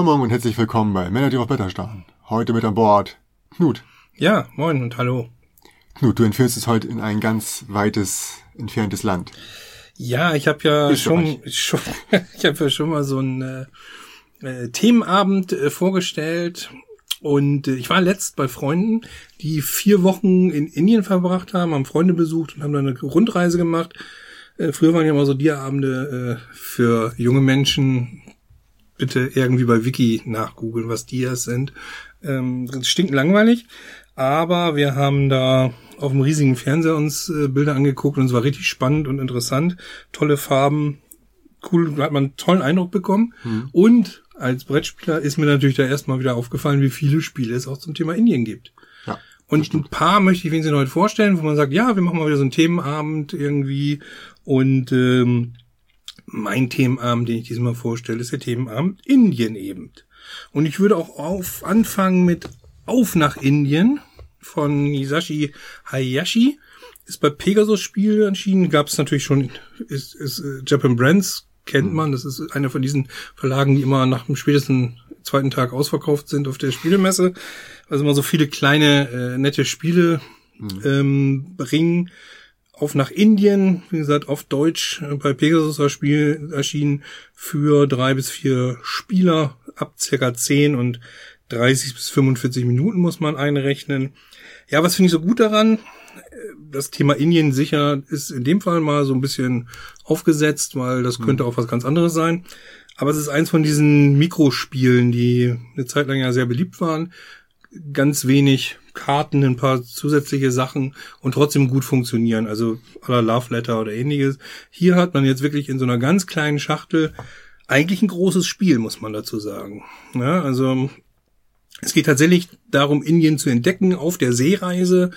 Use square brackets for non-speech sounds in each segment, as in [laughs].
Moin Moin und herzlich willkommen bei Männer, die auf Wetter starren. Heute mit an Bord Knut. Ja, moin und hallo. Knut, du entführst uns heute in ein ganz weites, entferntes Land. Ja, ich habe ja schon, schon [laughs] ich habe ja schon mal so einen äh, äh, Themenabend äh, vorgestellt und äh, ich war letzt bei Freunden, die vier Wochen in Indien verbracht haben, haben Freunde besucht und haben dann eine Rundreise gemacht. Äh, früher waren ja immer so Dia-Abende äh, für junge Menschen. Bitte irgendwie bei Wiki nachgoogeln, was Dias sind. Ähm, stinkt langweilig. Aber wir haben da auf dem riesigen Fernseher uns äh, Bilder angeguckt und es war richtig spannend und interessant. Tolle Farben, cool, hat man einen tollen Eindruck bekommen. Mhm. Und als Brettspieler ist mir natürlich da erstmal wieder aufgefallen, wie viele Spiele es auch zum Thema Indien gibt. Ja, und ein paar möchte ich wenigstens heute vorstellen, wo man sagt, ja, wir machen mal wieder so einen Themenabend irgendwie. Und ähm, mein Themenabend, den ich diesmal vorstelle, ist der Themenabend Indien eben. Und ich würde auch auf anfangen mit Auf nach Indien von Hisashi Hayashi. Ist bei Pegasus Spiel entschieden. Gab es natürlich schon, ist, ist äh, Japan Brands, kennt mhm. man. Das ist einer von diesen Verlagen, die immer nach dem spätesten zweiten Tag ausverkauft sind auf der Spielemesse. Also immer so viele kleine, äh, nette Spiele mhm. ähm, bringen. Auf nach Indien, wie gesagt, auf Deutsch äh, bei Pegasus erschienen für drei bis vier Spieler ab circa zehn und 30 bis 45 Minuten muss man einrechnen. Ja, was finde ich so gut daran? Das Thema Indien sicher ist in dem Fall mal so ein bisschen aufgesetzt, weil das könnte auch was ganz anderes sein. Aber es ist eins von diesen Mikrospielen, die eine Zeit lang ja sehr beliebt waren. Ganz wenig Karten, ein paar zusätzliche Sachen und trotzdem gut funktionieren. Also aller Love Letter oder ähnliches. Hier hat man jetzt wirklich in so einer ganz kleinen Schachtel eigentlich ein großes Spiel, muss man dazu sagen. Ja, also es geht tatsächlich darum, Indien zu entdecken auf der Seereise.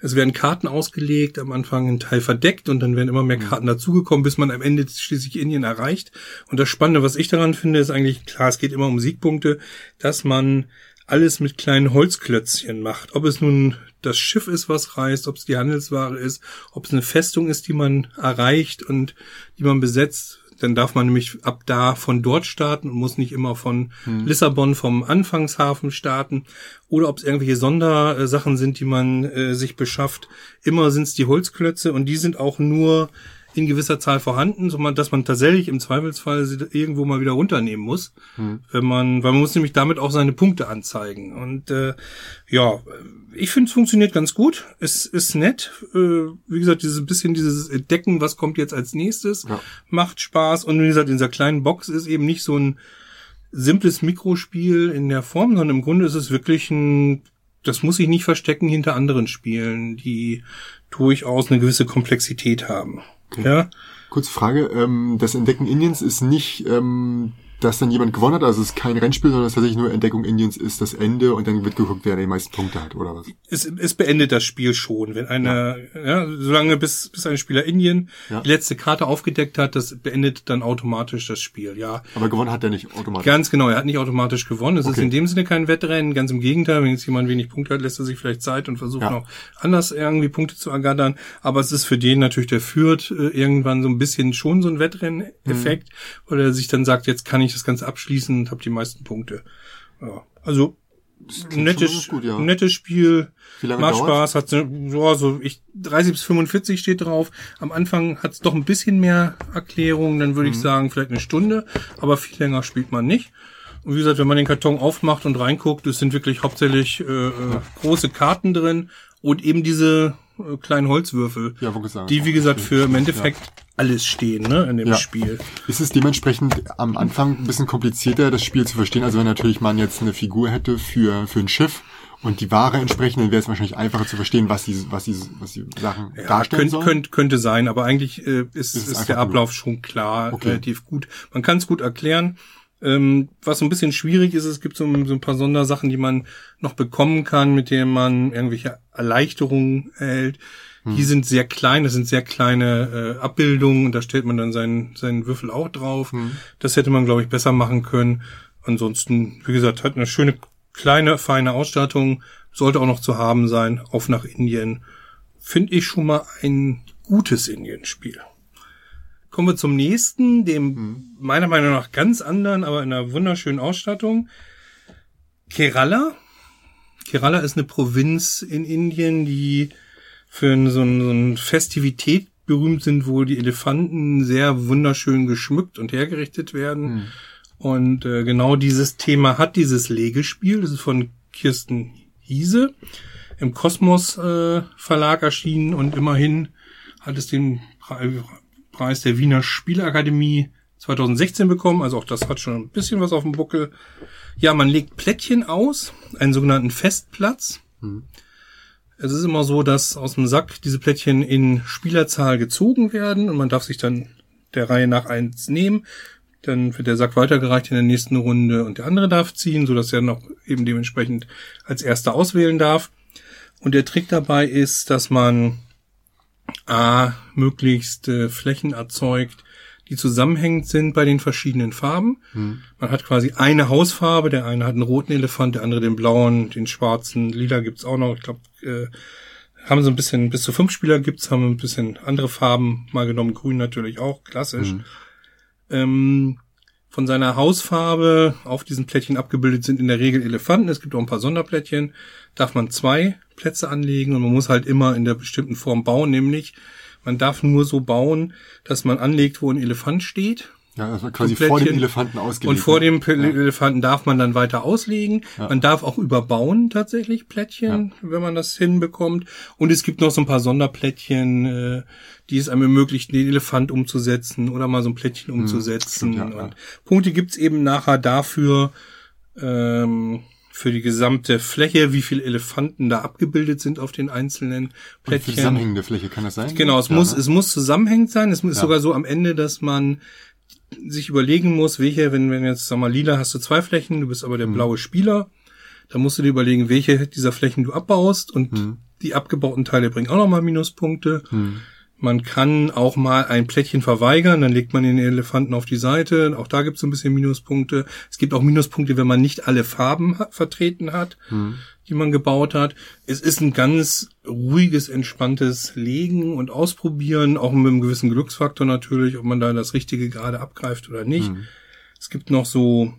Es werden Karten ausgelegt, am Anfang ein Teil verdeckt und dann werden immer mehr Karten dazugekommen, bis man am Ende schließlich Indien erreicht. Und das Spannende, was ich daran finde, ist eigentlich, klar, es geht immer um Siegpunkte, dass man alles mit kleinen Holzklötzchen macht. Ob es nun das Schiff ist, was reist, ob es die Handelsware ist, ob es eine Festung ist, die man erreicht und die man besetzt, dann darf man nämlich ab da von dort starten und muss nicht immer von hm. Lissabon vom Anfangshafen starten. Oder ob es irgendwelche Sondersachen sind, die man äh, sich beschafft. Immer sind es die Holzklötze und die sind auch nur in gewisser Zahl vorhanden, so dass man tatsächlich im Zweifelsfall sie irgendwo mal wieder runternehmen muss, hm. wenn man, weil man muss nämlich damit auch seine Punkte anzeigen. Und äh, ja, ich finde, es funktioniert ganz gut. Es ist nett. Äh, wie gesagt, dieses bisschen dieses Entdecken, was kommt jetzt als nächstes, ja. macht Spaß. Und wie gesagt, in dieser kleinen Box ist eben nicht so ein simples Mikrospiel in der Form, sondern im Grunde ist es wirklich ein das muss ich nicht verstecken hinter anderen Spielen, die durchaus eine gewisse Komplexität haben. Ja. Kurze Frage, ähm, das Entdecken Indiens ist nicht ähm, dass dann jemand gewonnen hat. Also es ist kein Rennspiel, sondern es tatsächlich nur Entdeckung Indiens ist das Ende und dann wird geguckt, wer die meisten Punkte hat oder was. Es, es beendet das Spiel schon, wenn einer, ja. ja solange bis, bis ein Spieler Indien ja. die letzte Karte aufgedeckt hat, das beendet dann automatisch das Spiel, ja. Aber gewonnen hat er nicht automatisch. Ganz genau, er hat nicht automatisch gewonnen. Es okay. ist in dem Sinne kein Wettrennen, ganz im Gegenteil, wenn jetzt jemand wenig Punkte hat, lässt er sich vielleicht Zeit und versucht ja. noch anders irgendwie Punkte zu ergattern. Aber es ist für den natürlich, der führt äh, irgendwann so ein bisschen schon so ein Wettrennen-Effekt, mhm. weil er sich dann sagt, jetzt kann ich das Ganze abschließen und habe die meisten Punkte. Ja, also nettes, gut, ja. nettes Spiel, macht Spaß, hat so, so ich 30 bis 45 steht drauf. Am Anfang hat es doch ein bisschen mehr Erklärung, dann würde mhm. ich sagen vielleicht eine Stunde, aber viel länger spielt man nicht. Und wie gesagt, wenn man den Karton aufmacht und reinguckt, es sind wirklich hauptsächlich äh, äh große Karten drin und eben diese äh, kleinen Holzwürfel, ja, sagen, die wie gesagt für im Endeffekt ja. alles stehen ne, in dem ja. Spiel. Ist es dementsprechend am Anfang ein bisschen komplizierter, das Spiel zu verstehen? Also wenn natürlich man jetzt eine Figur hätte für, für ein Schiff und die Ware entsprechend, dann wäre es wahrscheinlich einfacher zu verstehen, was die, was die, was die Sachen ja, darstellen könnt, sollen. Könnte, könnte sein, aber eigentlich äh, ist, ist, ist der Ablauf nur. schon klar, okay. relativ gut. Man kann es gut erklären. Ähm, was so ein bisschen schwierig ist, es gibt so, so, ein paar Sondersachen, die man noch bekommen kann, mit denen man irgendwelche Erleichterungen erhält. Hm. Die sind sehr klein, das sind sehr kleine äh, Abbildungen, da stellt man dann seinen, seinen Würfel auch drauf. Hm. Das hätte man, glaube ich, besser machen können. Ansonsten, wie gesagt, hat eine schöne, kleine, feine Ausstattung, sollte auch noch zu haben sein, auf nach Indien. Finde ich schon mal ein gutes Indien-Spiel. Kommen wir zum nächsten, dem meiner Meinung nach ganz anderen, aber in einer wunderschönen Ausstattung. Kerala. Kerala ist eine Provinz in Indien, die für so, ein, so eine Festivität berühmt sind, wo die Elefanten sehr wunderschön geschmückt und hergerichtet werden. Hm. Und äh, genau dieses Thema hat dieses Legespiel. Das ist von Kirsten Hiese im Kosmos äh, Verlag erschienen und immerhin hat es den Preis der Wiener Spielakademie 2016 bekommen. Also auch das hat schon ein bisschen was auf dem Buckel. Ja, man legt Plättchen aus, einen sogenannten Festplatz. Es ist immer so, dass aus dem Sack diese Plättchen in Spielerzahl gezogen werden und man darf sich dann der Reihe nach eins nehmen. Dann wird der Sack weitergereicht in der nächsten Runde und der andere darf ziehen, sodass er noch eben dementsprechend als erster auswählen darf. Und der Trick dabei ist, dass man A, möglichst äh, Flächen erzeugt, die zusammenhängend sind bei den verschiedenen Farben. Man hat quasi eine Hausfarbe, der eine hat einen roten Elefant, der andere den blauen, den schwarzen, lila gibt's auch noch. Ich glaube, äh, haben so ein bisschen, bis zu fünf Spieler gibt's, haben ein bisschen andere Farben mal genommen, grün natürlich auch, klassisch. Ähm, von seiner Hausfarbe auf diesen Plättchen abgebildet sind in der Regel Elefanten. Es gibt auch ein paar Sonderplättchen. Darf man zwei Plätze anlegen und man muss halt immer in der bestimmten Form bauen, nämlich man darf nur so bauen, dass man anlegt, wo ein Elefant steht. Ja, war quasi Plättchen. vor dem Elefanten ausgelegt. Und vor ne? dem Pe- Elefanten darf man dann weiter auslegen. Ja. Man darf auch überbauen tatsächlich Plättchen, wenn man das hinbekommt. Und es gibt noch so ein paar Sonderplättchen, äh, die es einem ermöglichen, den Elefant umzusetzen oder mal so ein Plättchen umzusetzen. Hm, stimmt, ja, ja. Und Punkte gibt's eben nachher dafür, ähm, für die gesamte Fläche, wie viele Elefanten da abgebildet sind auf den einzelnen Und Plättchen. zusammenhängende Fläche kann das sein? Genau, es Ja, muss, ne? es muss zusammenhängend sein. Es ist Ja. sogar so am Ende, dass man sich überlegen muss, welche, wenn, wenn jetzt, sag mal, lila hast du zwei Flächen, du bist aber der blaue Spieler, dann musst du dir überlegen, welche dieser Flächen du abbaust und Mhm. die abgebauten Teile bringen auch nochmal Minuspunkte. Man kann auch mal ein Plättchen verweigern, dann legt man den Elefanten auf die Seite. Auch da gibt es ein bisschen Minuspunkte. Es gibt auch Minuspunkte, wenn man nicht alle Farben ha- vertreten hat, die man gebaut hat. Es ist ein ganz ruhiges, entspanntes Legen und Ausprobieren, auch mit einem gewissen Glücksfaktor natürlich, ob man da das Richtige gerade abgreift oder nicht. Es gibt noch so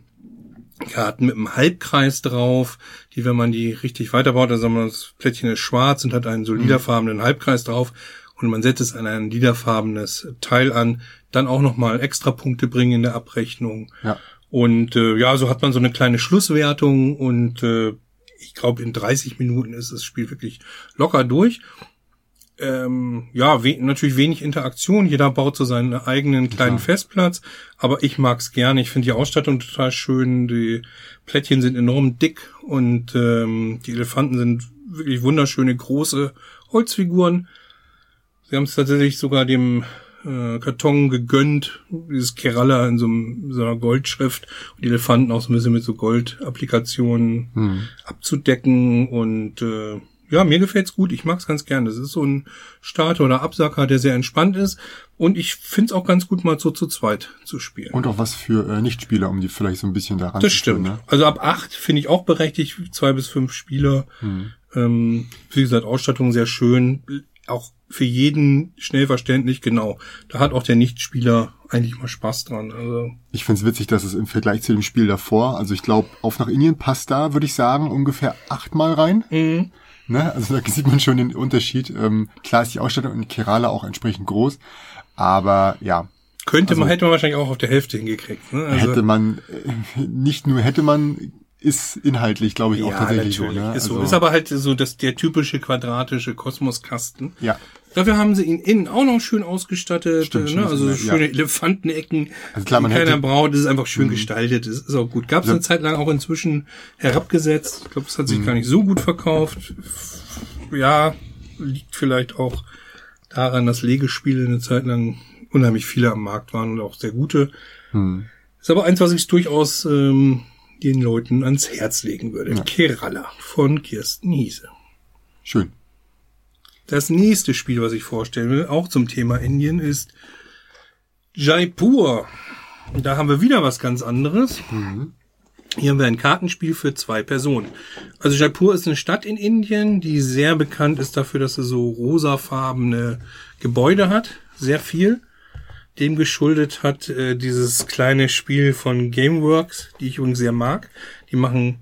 Karten mit einem Halbkreis drauf, die, wenn man die richtig weiterbaut, also das Plättchen ist schwarz und hat einen so lilafarbenen Halbkreis drauf und man setzt es an ein lilafarbenes Teil an, dann auch nochmal extra Punkte bringen in der Abrechnung. Ja. Und äh, ja, so hat man so eine kleine Schlusswertung und äh, ich glaube, in 30 Minuten ist das Spiel wirklich locker durch. Ähm, ja, we natürlich wenig Interaktion. Jeder baut so seinen eigenen kleinen Festplatz. Aber ich mag's gerne. Ich finde die Ausstattung total schön. Die Plättchen sind enorm dick und ähm, die Elefanten sind wirklich wunderschöne große Holzfiguren. Sie haben es tatsächlich sogar dem äh, Karton gegönnt, dieses Kerala in so, einem, so einer Goldschrift und die Elefanten auch so ein bisschen mit so Goldapplikationen abzudecken und äh, ja, mir gefällt's gut. Ich mag's ganz gern. Das ist so ein Starter oder Absacker, der sehr entspannt ist. Und ich find's auch ganz gut, mal so zu zweit zu spielen. Und auch was für äh, Nichtspieler, um die vielleicht so ein bisschen daran das zu stimmt. führen, ne? Also ab acht finde ich auch berechtigt, zwei bis fünf Spieler. Hm. Ähm, wie gesagt, Ausstattung sehr schön. Auch für jeden schnell verständlich, genau. Da hat auch der Nichtspieler eigentlich mal Spaß dran. Also Ich find's witzig, dass es im Vergleich zu dem Spiel davor, also ich glaube, auf nach Indien passt da, würde ich sagen, ungefähr achtmal rein. Mhm. Ne? Also da [laughs] sieht man schon den Unterschied. Ähm, klar ist die Ausstattung in Kerala auch entsprechend groß, aber ja, könnte man, hätte man wahrscheinlich auch auf der Hälfte hingekriegt. Ne? Also, hätte man, äh, nicht nur hätte man, ist inhaltlich, glaube ich, auch ja, tatsächlich natürlich. so. Ne? Ist, so. Also, ist aber halt so das, der typische quadratische Kosmoskasten. ja, Dafür haben sie ihn innen auch noch schön ausgestattet, Stimmt, ne? also ja. schöne Elefantenecken, Also klar, man die keiner Mhm. braucht. Das ist einfach schön gestaltet. Das ist auch gut. Gab es eine Zeit lang auch inzwischen herabgesetzt. Ich glaube, es hat sich Mhm. gar nicht so gut verkauft. Ja, liegt vielleicht auch daran, dass Legespiele eine Zeit lang unheimlich viele am Markt waren und auch sehr gute. Hm. Ist aber eins, was ich durchaus ähm, den Leuten ans Herz legen würde. Kerala von Kirsten Hiese. schön. Das nächste Spiel, was ich vorstellen will, auch zum Thema Indien, ist Jaipur. Und Da haben wir wieder was ganz anderes. Hier haben wir ein Kartenspiel für zwei Personen. Also Jaipur ist eine Stadt in Indien, die sehr bekannt ist dafür, dass sie so rosafarbene Gebäude hat. Sehr viel. Dem geschuldet hat äh, dieses kleine Spiel von Gameworks, die ich übrigens sehr mag. Die machen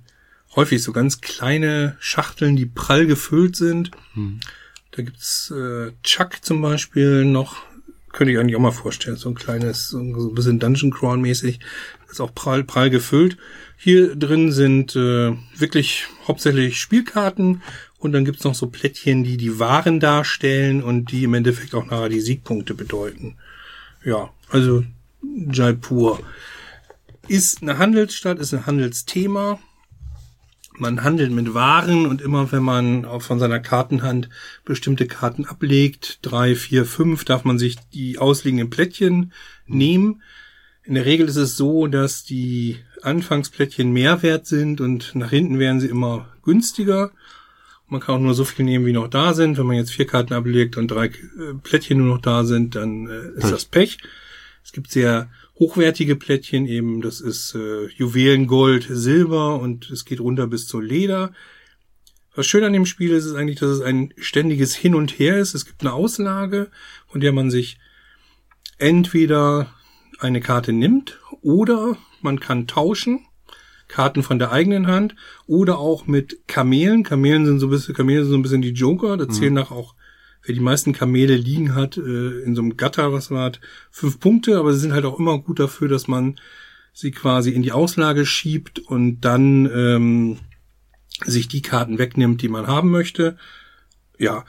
häufig so ganz kleine Schachteln, die prall gefüllt sind. Hm. Da gibt's äh, Chuck zum Beispiel noch, könnte ich eigentlich auch mal vorstellen, so ein kleines, so ein bisschen Dungeon Crawl mäßig, ist auch prall, prall gefüllt. Hier drin sind äh, wirklich hauptsächlich Spielkarten und dann gibt's noch so Plättchen, die die Waren darstellen und die im Endeffekt auch nachher die Siegpunkte bedeuten. Ja, also Jaipur ist eine Handelsstadt, ist ein Handelsthema. Man handelt mit Waren und immer wenn man auch von seiner Kartenhand bestimmte Karten ablegt, drei, vier, fünf, darf man sich die ausliegenden Plättchen nehmen. In der Regel ist es so, dass die Anfangsplättchen mehr wert sind und nach hinten werden sie immer günstiger. Man kann auch nur so viel nehmen, wie noch da sind. Wenn man jetzt vier Karten ablegt und drei äh, Plättchen nur noch da sind, dann äh, ist Pech. das Pech. Es gibt sehr hochwertige Plättchen eben. Das ist äh, Juwelen, Gold, Silber und es geht runter bis zu Leder. Was schön an dem Spiel ist, ist eigentlich, dass es ein ständiges Hin und Her ist. Es gibt eine Auslage, von der man sich entweder eine Karte nimmt oder man kann tauschen. Karten von der eigenen Hand oder auch mit Kamelen. Kamelen sind so ein bisschen, Kamele sind so ein bisschen die Joker. Da zählen mhm. nach auch, wer die meisten Kamele liegen hat, äh, in so einem Gatter, was man hat, fünf Punkte, aber sie sind halt auch immer gut dafür, dass man sie quasi in die Auslage schiebt und dann ähm, sich die Karten wegnimmt, die man haben möchte. Ja,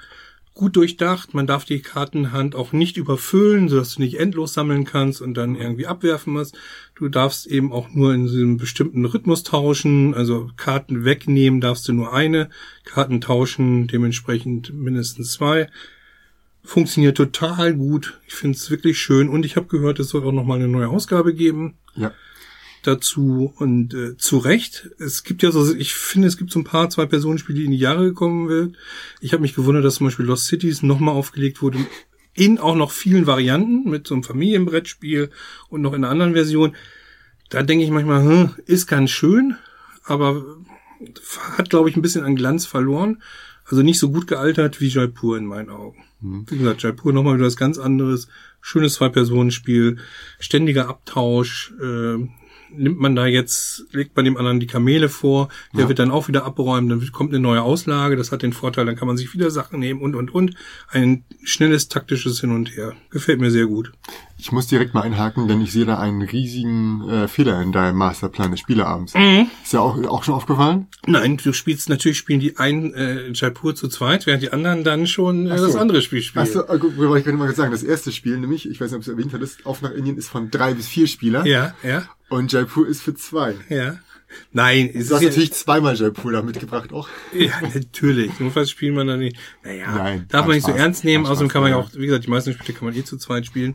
gut durchdacht. Man darf die Kartenhand auch nicht überfüllen, sodass du nicht endlos sammeln kannst und dann irgendwie abwerfen musst. Du darfst eben auch nur in diesem bestimmten Rhythmus tauschen. Also Karten wegnehmen darfst du nur eine, Karten tauschen dementsprechend mindestens zwei. Funktioniert total gut. Ich finde es wirklich schön und ich habe gehört, es soll auch noch mal eine neue Ausgabe geben. Ja dazu und äh, zu Recht. Es gibt ja so, ich finde, es gibt so ein paar Zwei-Personen-Spiele, die in die Jahre gekommen wird. Ich habe mich gewundert, dass zum Beispiel Lost Cities nochmal aufgelegt wurde in auch noch vielen Varianten mit so einem Familienbrettspiel und noch in einer anderen Version. Da denke ich manchmal, hm, ist ganz schön, aber hat, glaube ich, ein bisschen an Glanz verloren. Also nicht so gut gealtert wie Jaipur in meinen Augen. Mhm. Wie gesagt, Jaipur nochmal wieder was ganz anderes. Schönes Zwei-Personen-Spiel, ständiger Abtausch, äh, nimmt man da jetzt, legt man dem anderen die Kamele vor, der ja. wird dann auch wieder abräumen, dann kommt eine neue Auslage, das hat den Vorteil, dann kann man sich wieder Sachen nehmen und, und, und. Ein schnelles taktisches Hin und Her. Gefällt mir sehr gut. Ich muss direkt mal einhaken, denn ich sehe da einen riesigen äh, Fehler in deinem Masterplan des Spieleabends. Mhm. Ist ja auch, auch schon aufgefallen? Nein, du spielst, natürlich spielen die ein äh, Jaipur zu zweit, während die anderen dann schon äh, so. das andere Spiel spielen. Achso, äh, wollte ich gerade mal sagen, das erste Spiel, nämlich, ich weiß nicht, ob du es erwähnt hattest, Auf nach Indien ist von drei bis vier Spieler. Ja, ja. Und Jaipur ist für zwei. Ja. Nein, ist Du hast natürlich zweimal Jaipur da mitgebracht auch. [laughs] Ja, natürlich. Notfalls spielt man dann nicht. Naja, Nein, darf man nicht Spaß, so ernst nehmen. Außerdem kann man ja auch, wie gesagt, die meisten Spiele kann man eh zu zweit spielen.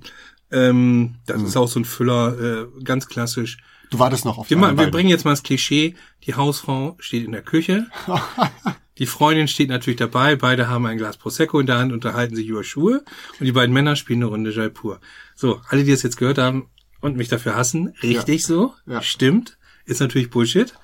Ähm, das mhm. ist auch so ein Füller, äh, ganz klassisch. Du wartest noch auf die wir, wir bringen jetzt mal das Klischee. Die Hausfrau steht in der Küche. [laughs] die Freundin steht natürlich dabei. Beide haben ein Glas Prosecco in der Hand, unterhalten sich über Schuhe. Und die beiden Männer spielen eine Runde Jaipur. So, alle, die das jetzt gehört haben, und mich dafür hassen. Richtig ja. so. Ja. Stimmt. Ist natürlich Bullshit. [laughs]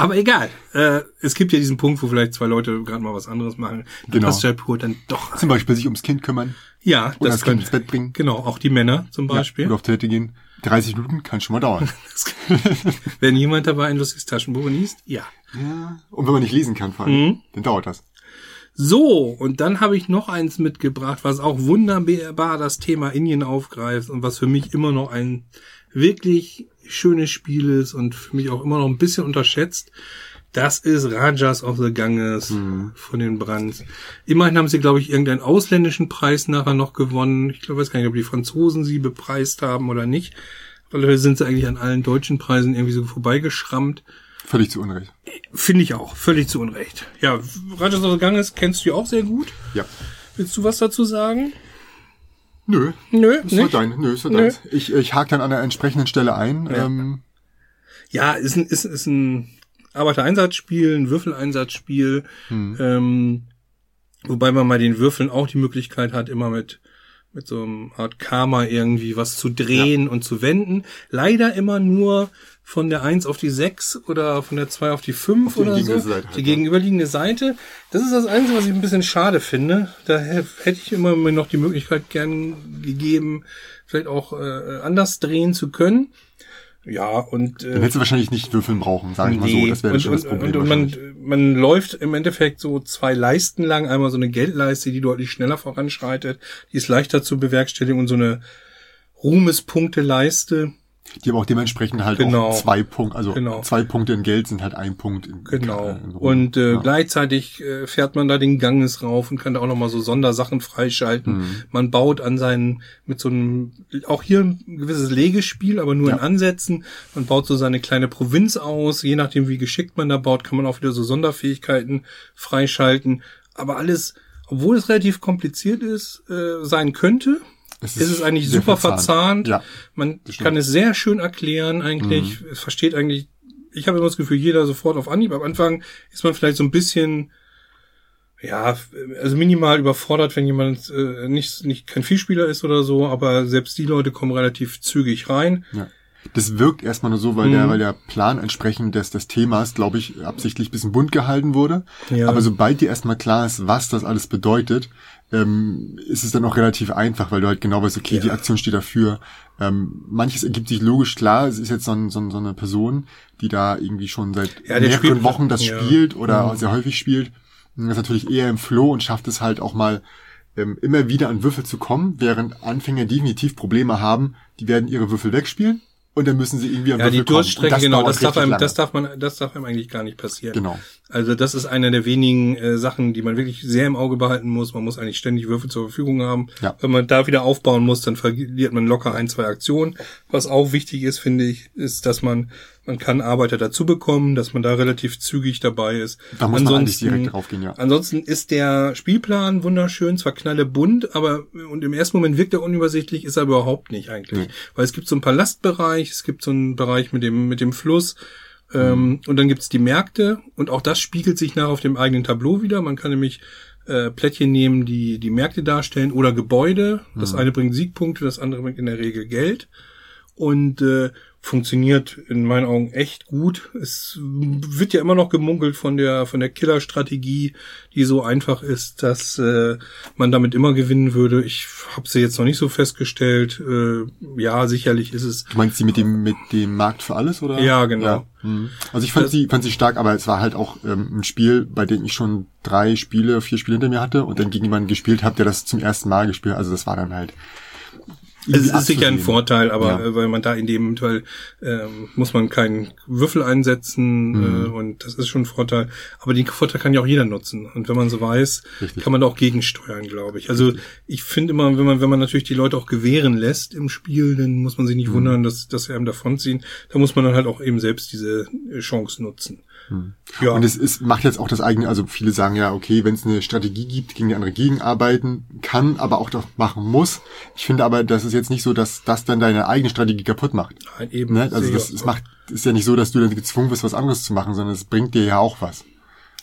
Aber egal. Äh, es gibt ja diesen Punkt, wo vielleicht zwei Leute gerade mal was anderes machen. Da genau. passt Jaipur dann doch. Zum Beispiel sich ums Kind kümmern. Ja, oder das, das Kind ins Bett bringen. Genau, auch die Männer zum Beispiel. Ja, oder auf Toilette gehen. 30 Minuten kann schon mal dauern. [laughs] wenn jemand dabei ein lustiges Taschenbuch liest, ja. Ja. Und wenn man nicht lesen kann, vor allem, mhm. dann dauert das. So, und dann habe ich noch eins mitgebracht, was auch wunderbar das Thema Indien aufgreift und was für mich immer noch ein wirklich schönes Spiel ist und für mich auch immer noch ein bisschen unterschätzt. Das ist Rajas of the Ganges mhm. von den Brands. Immerhin haben sie, glaube ich, irgendeinen ausländischen Preis nachher noch gewonnen. Ich glaube, weiß gar nicht, ob die Franzosen sie bepreist haben oder nicht. Weil sind sie eigentlich an allen deutschen Preisen irgendwie so vorbeigeschrammt. Völlig zu Unrecht. Finde ich auch, völlig zu Unrecht. Ja, Rajas of the Ganges kennst du ja auch sehr gut. Ja. Willst du was dazu sagen? Nö. Nö, ist nicht? dein. Nö, ist dein. Ich, ich hake dann an der entsprechenden Stelle ein. Ja, ähm, ja ist ein, ist, ist ein Arbeitereinsatzspiel, ein Würfeleinsatzspiel. Hm. Ähm, wobei man mal den Würfeln auch die Möglichkeit hat, immer mit mit so einem Art Karma irgendwie was zu drehen ja. und zu wenden. Leider immer nur von der 1 auf die 6 oder von der 2 auf die 5 auf oder so. Seite halt, die gegenüberliegende Seite. Das ist das Einzige, was ich ein bisschen schade finde. Da hätte ich immer noch die Möglichkeit gern gegeben, vielleicht auch äh, anders drehen zu können. Ja, und. Äh, Dann hättest du wahrscheinlich nicht würfeln brauchen, sage ich nee. mal so. Das wäre schon das Problem. Und, und man, man läuft im Endeffekt so zwei Leisten lang. Einmal so eine Geldleiste, die deutlich schneller voranschreitet. Die ist leichter zu bewerkstelligen und so eine Ruhmespunkte-Leiste die aber auch dementsprechend halt genau. auch zwei Punkte, also genau. zwei Punkte in Geld sind halt ein Punkt. In, genau. In und äh, ja. gleichzeitig äh, fährt man da den Ganges rauf und kann da auch nochmal so Sondersachen freischalten. Mhm. Man baut an seinen, mit so einem, auch hier ein gewisses Legespiel, aber nur ja. in Ansätzen. Man baut so seine kleine Provinz aus. Je nachdem, wie geschickt man da baut, kann man auch wieder so Sonderfähigkeiten freischalten. Aber alles, obwohl es relativ kompliziert ist, äh, sein könnte, es ist, ist es eigentlich super verzahnt. verzahnt. Ja, Man kann es sehr schön erklären eigentlich. Mhm. Es versteht eigentlich, ich habe immer das Gefühl, jeder sofort auf Anhieb. Am Anfang ist man vielleicht so ein bisschen, ja, also minimal überfordert, wenn jemand äh, nicht, nicht kein Vielspieler ist oder so, aber selbst die Leute kommen relativ zügig rein. Ja. Das wirkt erstmal nur so, weil mhm. der, weil der Plan entsprechend des, des Themas, glaube ich, absichtlich bisschen bunt gehalten wurde. Ja. Aber sobald dir erstmal klar ist, was das alles bedeutet, ähm, ist es dann auch relativ einfach, weil du halt genau weißt, okay, ja. die Aktion steht dafür. Ähm, manches ergibt sich logisch klar, es ist jetzt so, ein, so, so eine Person, die da irgendwie schon seit ja, mehreren spielt, Wochen das ja. spielt oder mhm. sehr häufig spielt. Das ist natürlich eher im Flow und schafft es halt auch mal ähm, immer wieder an Würfel zu kommen, während Anfänger definitiv Probleme haben, die werden ihre Würfel wegspielen und dann müssen sie irgendwie am Ja, die Durststrecke, das genau, das darf einem, das darf man, das darf einem eigentlich gar nicht passieren. Genau. Also das ist eine der wenigen äh, Sachen, die man wirklich sehr im Auge behalten muss. Man muss eigentlich ständig Würfel zur Verfügung haben. Ja. Wenn man da wieder aufbauen muss, dann verliert man locker ein, zwei Aktionen. Was auch wichtig ist, finde ich, ist, dass man man kann Arbeiter dazu bekommen, dass man da relativ zügig dabei ist. Da muss ansonsten, man eigentlich direkt draufgehen, ja. Ansonsten ist der Spielplan wunderschön, zwar knalle bunt, aber und im ersten Moment wirkt er unübersichtlich, ist er überhaupt nicht eigentlich. Nee. Weil es gibt so einen Palastbereich, es gibt so einen Bereich mit dem, mit dem Fluss, ähm, mhm. und dann gibt's die Märkte und auch das spiegelt sich nach auf dem eigenen Tableau wieder. Man kann nämlich äh, Plättchen nehmen, die die Märkte darstellen oder Gebäude. Das mhm. eine bringt Siegpunkte, das andere bringt in der Regel Geld. Und äh, funktioniert in meinen Augen echt gut. Es wird ja immer noch gemunkelt von der von der Killerstrategie, die so einfach ist, dass äh, man damit immer gewinnen würde. Ich habe sie jetzt noch nicht so festgestellt. Äh, ja, sicherlich ist es. Du meinst sie mit dem mit dem Markt für alles oder? Ja, genau. Ja. Mhm. Also ich fand das, sie fand sie stark, aber es war halt auch ähm, ein Spiel, bei dem ich schon drei Spiele, vier Spiele hinter mir hatte und dann gegen jemanden gespielt habe, der das zum ersten Mal gespielt. Also das war dann halt es ist sicher ein Vorteil, aber ja. Äh, weil man da in dem Fall äh, muss man keinen Würfel einsetzen mhm. äh, und das ist schon ein Vorteil. Aber den Vorteil kann ja auch jeder nutzen. Und wenn man so weiß, Richtig. kann man da auch gegensteuern, glaube ich. Also Richtig. ich finde immer, wenn man, wenn man natürlich die Leute auch gewähren lässt im Spiel, dann muss man sich nicht mhm. wundern, dass, dass sie einem davonziehen. Da muss man dann halt auch eben selbst diese äh, Chance nutzen. Hm. Ja. Und es ist, macht jetzt auch das eigene, also viele sagen ja, okay, wenn es eine Strategie gibt, gegen die andere gegenarbeiten kann, aber auch doch machen muss. Ich finde aber, das ist jetzt nicht so, dass das dann deine eigene Strategie kaputt macht. Nein, eben. Ne? Also das, es macht, ist ja nicht so, dass du dann gezwungen bist, was anderes zu machen, sondern es bringt dir ja auch was.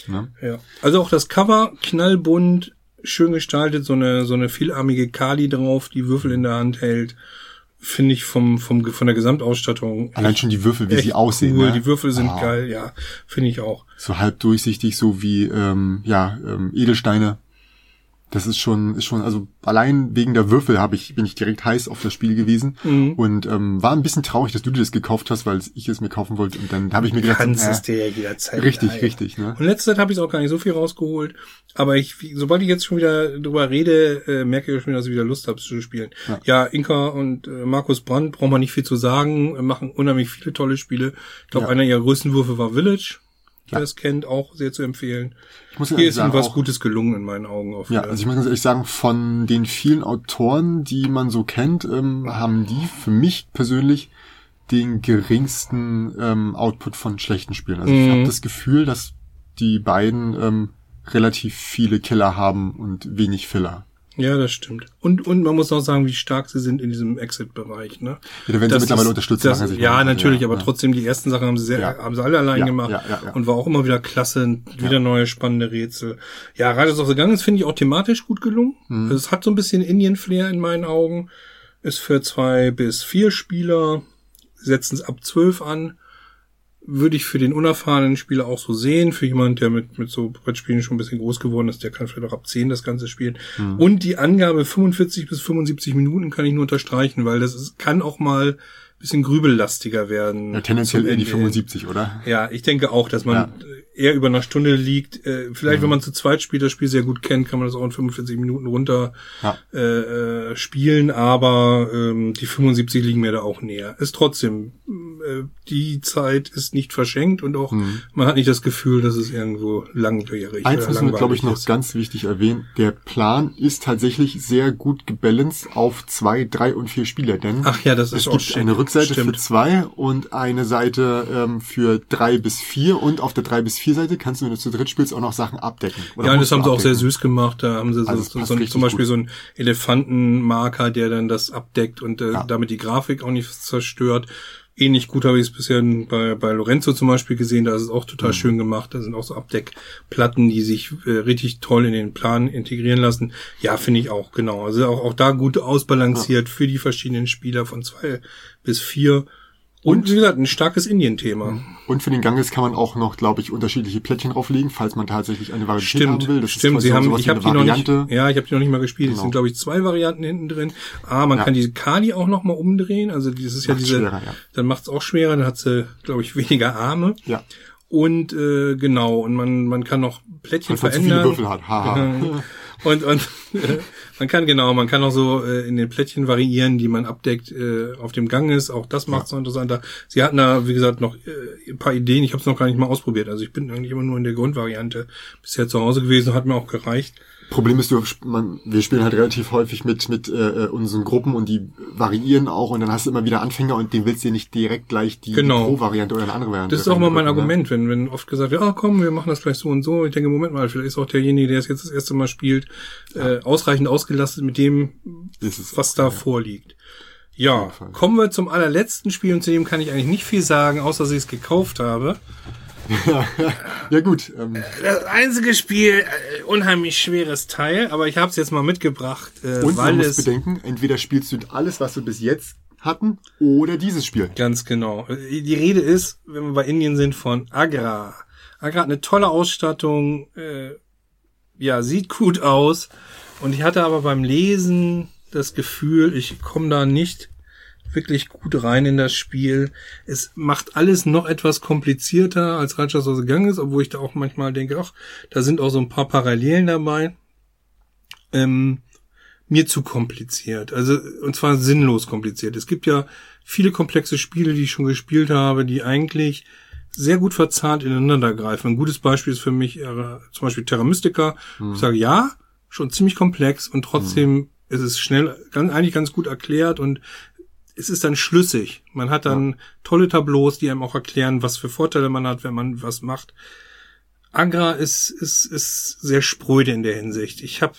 Ne? Ja. Also auch das Cover, knallbunt, schön gestaltet, so eine, so eine vielarmige Kali drauf, die Würfel in der Hand hält finde ich vom, vom, von der Gesamtausstattung. Allein schon die Würfel, wie sie aussehen. Cool. Ne? Die Würfel sind oh. geil, ja, finde ich auch. So halb durchsichtig, so wie, ähm, ja, ähm, Edelsteine. Das ist schon, ist schon, also allein wegen der Würfel habe ich, bin ich direkt heiß auf das Spiel gewesen mhm. und ähm, war ein bisschen traurig, dass du dir das gekauft hast, weil ich es mir kaufen wollte und dann habe ich mir gedacht, kannst äh, es dir ja jederzeit. Richtig, leihen. richtig. Ne? Und letzte Zeit habe ich auch gar nicht so viel rausgeholt, aber ich, sobald ich jetzt schon wieder drüber rede, äh, merke ich schon, dass ich wieder Lust habe zu spielen. Ja, ja Inka und äh, Markus Brandt braucht man nicht viel zu sagen, machen unheimlich viele tolle Spiele. Ich glaube, ja. einer ihrer größten Würfe war Village wer es kennt, auch sehr zu empfehlen. Ich muss Hier ist ihm was Gutes gelungen in meinen Augen. Auf ja, also ich muss ganz ehrlich sagen, von den vielen Autoren, die man so kennt, ähm, haben die für mich persönlich den geringsten ähm, Output von schlechten Spielen. Also mhm. ich habe das Gefühl, dass die beiden ähm, relativ viele Killer haben und wenig Filler. Ja, das stimmt. Und, und man muss auch sagen, wie stark sie sind in diesem Exit-Bereich, ne? Ja, da werden Das sie mittlerweile ist- unterstützt. das, machen ja, natürlich, aber ja. trotzdem, die ersten Sachen haben sie sehr, Ja. haben sie alle allein Ja, gemacht. ja, ja, ja. Und war auch immer wieder klasse, wieder neue spannende Rätsel. Ja, Riders of the Ganges finde ich auch thematisch gut gelungen. Mhm. Es hat so ein bisschen Indian-Flair in meinen Augen. Ist für zwei bis vier Spieler, setzen es ab zwölf an. Würde ich für den unerfahrenen Spieler auch so sehen. Für jemand, der mit, mit so Brettspielen schon ein bisschen groß geworden ist, der kann vielleicht auch ab 10 das Ganze spielen. Mhm. Und die Angabe 45 bis 75 Minuten kann ich nur unterstreichen, weil das ist, kann auch mal ein bisschen grübellastiger werden. Ja, tendenziell eher die Ende hin. 75, oder? Ja, ich denke auch, dass man Ja. Eher über einer Stunde liegt. Äh, vielleicht, wenn man zu zweit spielt, das Spiel sehr gut kennt, kann man das auch in 45 Minuten runter Ja. äh, äh, spielen, aber ähm, die 75 liegen mir da auch näher. Ist trotzdem, äh, die Zeit ist nicht verschenkt und auch man hat nicht das Gefühl, dass es irgendwo langwierig Eins müssen wir, glaube ich, noch ist. ganz wichtig erwähnen. Der Plan ist tatsächlich sehr gut gebalanced auf zwei, drei und vier Spieler, denn Ach ja, das es ist auch gibt schick. eine Rückseite Stimmt. für zwei und eine Seite ähm, für drei bis vier und auf der drei bis vier Seite kannst du, wenn du zu dritt spielst, auch noch Sachen abdecken. Oder Ja, das haben sie auch sehr süß gemacht. Da haben sie so, Also so, zum Beispiel gut. so einen Elefantenmarker, der dann das abdeckt und äh, Ja. damit die Grafik auch nicht zerstört. Ähnlich gut habe ich es bisher bei, bei Lorenzo zum Beispiel gesehen, da ist es auch Mhm. total schön gemacht. Da sind auch so Abdeckplatten, die sich äh, richtig toll in den Plan integrieren lassen. Ja, finde ich auch, genau. Also auch, auch da gut ausbalanciert für die verschiedenen Spieler von zwei bis vier. Und, wie gesagt, ein starkes Indien-Thema. Und für den Ganges kann man auch noch, glaube ich, unterschiedliche Plättchen drauflegen, falls man tatsächlich eine Varietät Stimmt, haben will. Das stimmt. Sie haben, ich habe die noch nicht, Variante. ja, ich habe die noch nicht mal gespielt. Es Genau. sind glaube ich zwei Varianten hinten drin. Ah, man Ja. kann diese Kali auch noch mal umdrehen. Also das ist ja Macht's diese, ja. dann macht's auch schwerer. Dann hat sie, glaube ich, [laughs] weniger Arme. Ja, Und äh, genau, und man man kann noch Plättchen weil man zu viele verändern. Würfel hat. Haha. und und [laughs] äh, man kann genau, man kann auch so äh, in den Plättchen variieren, die man abdeckt äh, auf dem Gang ist. Auch das macht's noch interessanter. Sie hatten da wie gesagt noch äh, ein paar Ideen. Ich habe es noch gar nicht mal ausprobiert. Also ich bin eigentlich immer nur in der Grundvariante bisher zu Hause gewesen. Hat mir auch gereicht. Problem ist, du, man, wir spielen halt relativ häufig mit mit äh, äh, unseren Gruppen und die variieren auch und dann hast du immer wieder Anfänger und den willst du nicht direkt gleich die Genau. Pro-Variante oder eine andere Variante. Das ist auch mal mein reindrücken, ne? Argument, wenn, wenn oft gesagt wird, ah komm, wir machen das gleich so und so. Ich denke, Moment mal, vielleicht ist auch derjenige, der es jetzt das erste Mal spielt, äh, ausreichend ausgelastet mit dem, was da ja. vorliegt. Ja, kommen wir zum allerletzten Spiel und zu dem kann ich eigentlich nicht viel sagen, außer dass ich es gekauft habe. [laughs] Ja gut, ähm, Das einzige Spiel, äh, unheimlich schweres Teil, aber ich habe es jetzt mal mitgebracht, äh, und weil man muss es bedenken, entweder spielst du alles, was wir bis jetzt hatten, oder dieses Spiel. Ganz genau. Die Rede ist, wenn wir bei Indien sind, von Agra. Agra hat eine tolle Ausstattung, äh, ja, sieht gut aus. Und ich hatte aber beim Lesen das Gefühl, ich komme da nicht wirklich gut rein in das Spiel. Es macht alles noch etwas komplizierter als Rajas aus Gang ist, obwohl ich da auch manchmal denke, ach, da sind auch so ein paar Parallelen dabei. Ähm, mir zu kompliziert. Also, und zwar sinnlos kompliziert. Es gibt ja viele komplexe Spiele, die ich schon gespielt habe, die eigentlich sehr gut verzahnt ineinander greifen. Ein gutes Beispiel ist für mich äh, zum Beispiel Terra Mystica. Ich sage, ja, schon ziemlich komplex und trotzdem ist es schnell, ganz, eigentlich ganz gut erklärt und es ist dann schlüssig. Man hat dann tolle Tableaus, die einem auch erklären, was für Vorteile man hat, wenn man was macht. Agra ist, ist, ist sehr spröde in der Hinsicht. Ich habe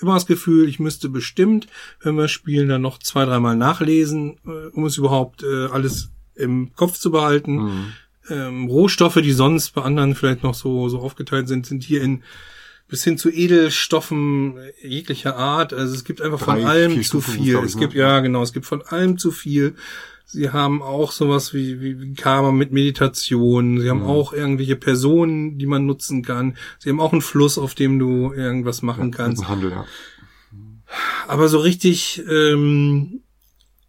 immer das Gefühl, ich müsste bestimmt, wenn wir spielen, dann noch zwei, dreimal nachlesen, äh, um es überhaupt äh, alles im Kopf zu behalten. Mhm. Ähm, Rohstoffe, die sonst bei anderen vielleicht noch so, so aufgeteilt sind, sind hier in bis hin zu Edelstoffen jeglicher Art. Also es gibt einfach von Drei, allem zu viel. Es ne? gibt, ja genau, es gibt von allem zu viel. Sie haben auch sowas wie, wie, Karma mit Meditation. Sie haben Mhm. auch irgendwelche Personen, die man nutzen kann. Sie haben auch einen Fluss, auf dem du irgendwas machen kannst. Ein Handel, ja. Aber so richtig, ähm,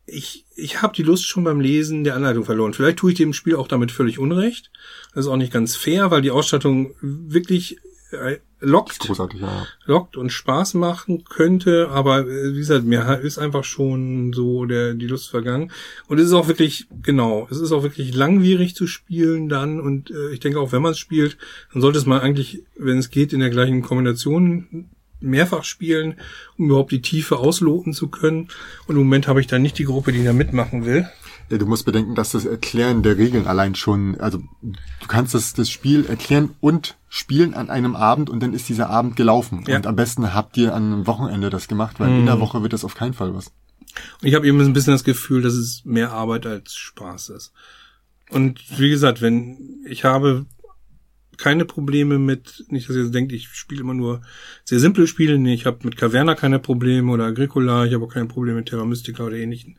ich, ich habe die Lust schon beim Lesen der Anleitung verloren. Vielleicht tue ich dem Spiel auch damit völlig Unrecht. Das ist auch nicht ganz fair, weil die Ausstattung wirklich lockt, Großartig, ja. lockt und Spaß machen könnte. Aber äh, wie gesagt, mir ist einfach schon so der die Lust vergangen. Und es ist auch wirklich, genau, es ist auch wirklich langwierig zu spielen dann. Und äh, ich denke auch, wenn man es spielt, dann sollte es man eigentlich, wenn es geht, in der gleichen Kombination mehrfach spielen, um überhaupt die Tiefe ausloten zu können. Und im Moment habe ich da nicht die Gruppe, die da mitmachen will. Du musst bedenken, dass das Erklären der Regeln allein schon, also du kannst das, das Spiel erklären und spielen an einem Abend und dann ist dieser Abend gelaufen. Ja. Und am besten habt ihr an einem Wochenende das gemacht, weil in der Woche wird das auf keinen Fall was. Und ich habe eben ein bisschen das Gefühl, dass es mehr Arbeit als Spaß ist. Und wie gesagt, wenn ich habe keine Probleme mit, nicht, dass ihr denkt, ich spiele immer nur sehr simple Spiele. Nee, ich habe mit Caverna keine Probleme oder Agricola, ich habe auch keine Probleme mit Terra Mystica oder ähnlichen.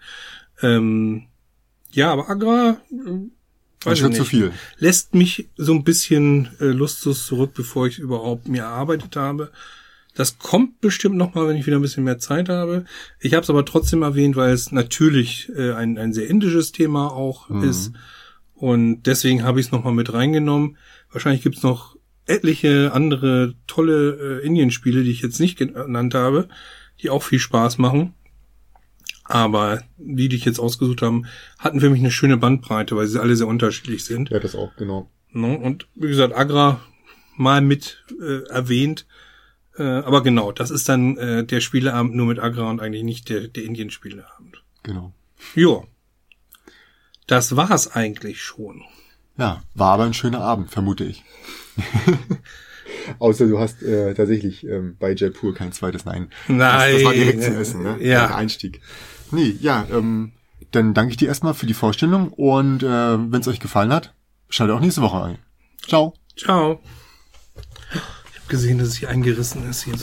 Ähm, ja, aber Agra, äh, weiß ich zu viel. lässt mich so ein bisschen äh, lustlos zurück, bevor ich überhaupt mir erarbeitet habe. Das kommt bestimmt noch mal, wenn ich wieder ein bisschen mehr Zeit habe. Ich habe es aber trotzdem erwähnt, weil es natürlich äh, ein, ein sehr indisches Thema auch ist. Und deswegen habe ich es noch mal mit reingenommen. Wahrscheinlich gibt's noch etliche andere tolle äh, Indien-Spiele, die ich jetzt nicht genannt habe, die auch viel Spaß machen. Aber die, die ich jetzt ausgesucht haben, hatten für mich eine schöne Bandbreite, weil sie alle sehr unterschiedlich sind. Ja, das auch, genau. Ne? Und wie gesagt, Agra mal mit äh, erwähnt. Äh, aber genau, das ist dann äh, der Spieleabend nur mit Agra und eigentlich nicht der, der Indien-Spieleabend. Genau. Jo. Das war's eigentlich schon. Ja, war aber ein schöner Abend, vermute ich. [laughs] Außer du hast äh, tatsächlich ähm, bei Jaipur kein zweites Nein. Nein. Das, das war direkt zum Essen, ne? Ja. Der Einstieg. Nee, ja, ähm, dann danke ich dir erstmal für die Vorstellung und äh, wenn es euch gefallen hat, schaltet auch nächste Woche ein. Ciao. Ciao. Ich habe gesehen, dass es hier eingerissen ist. Hier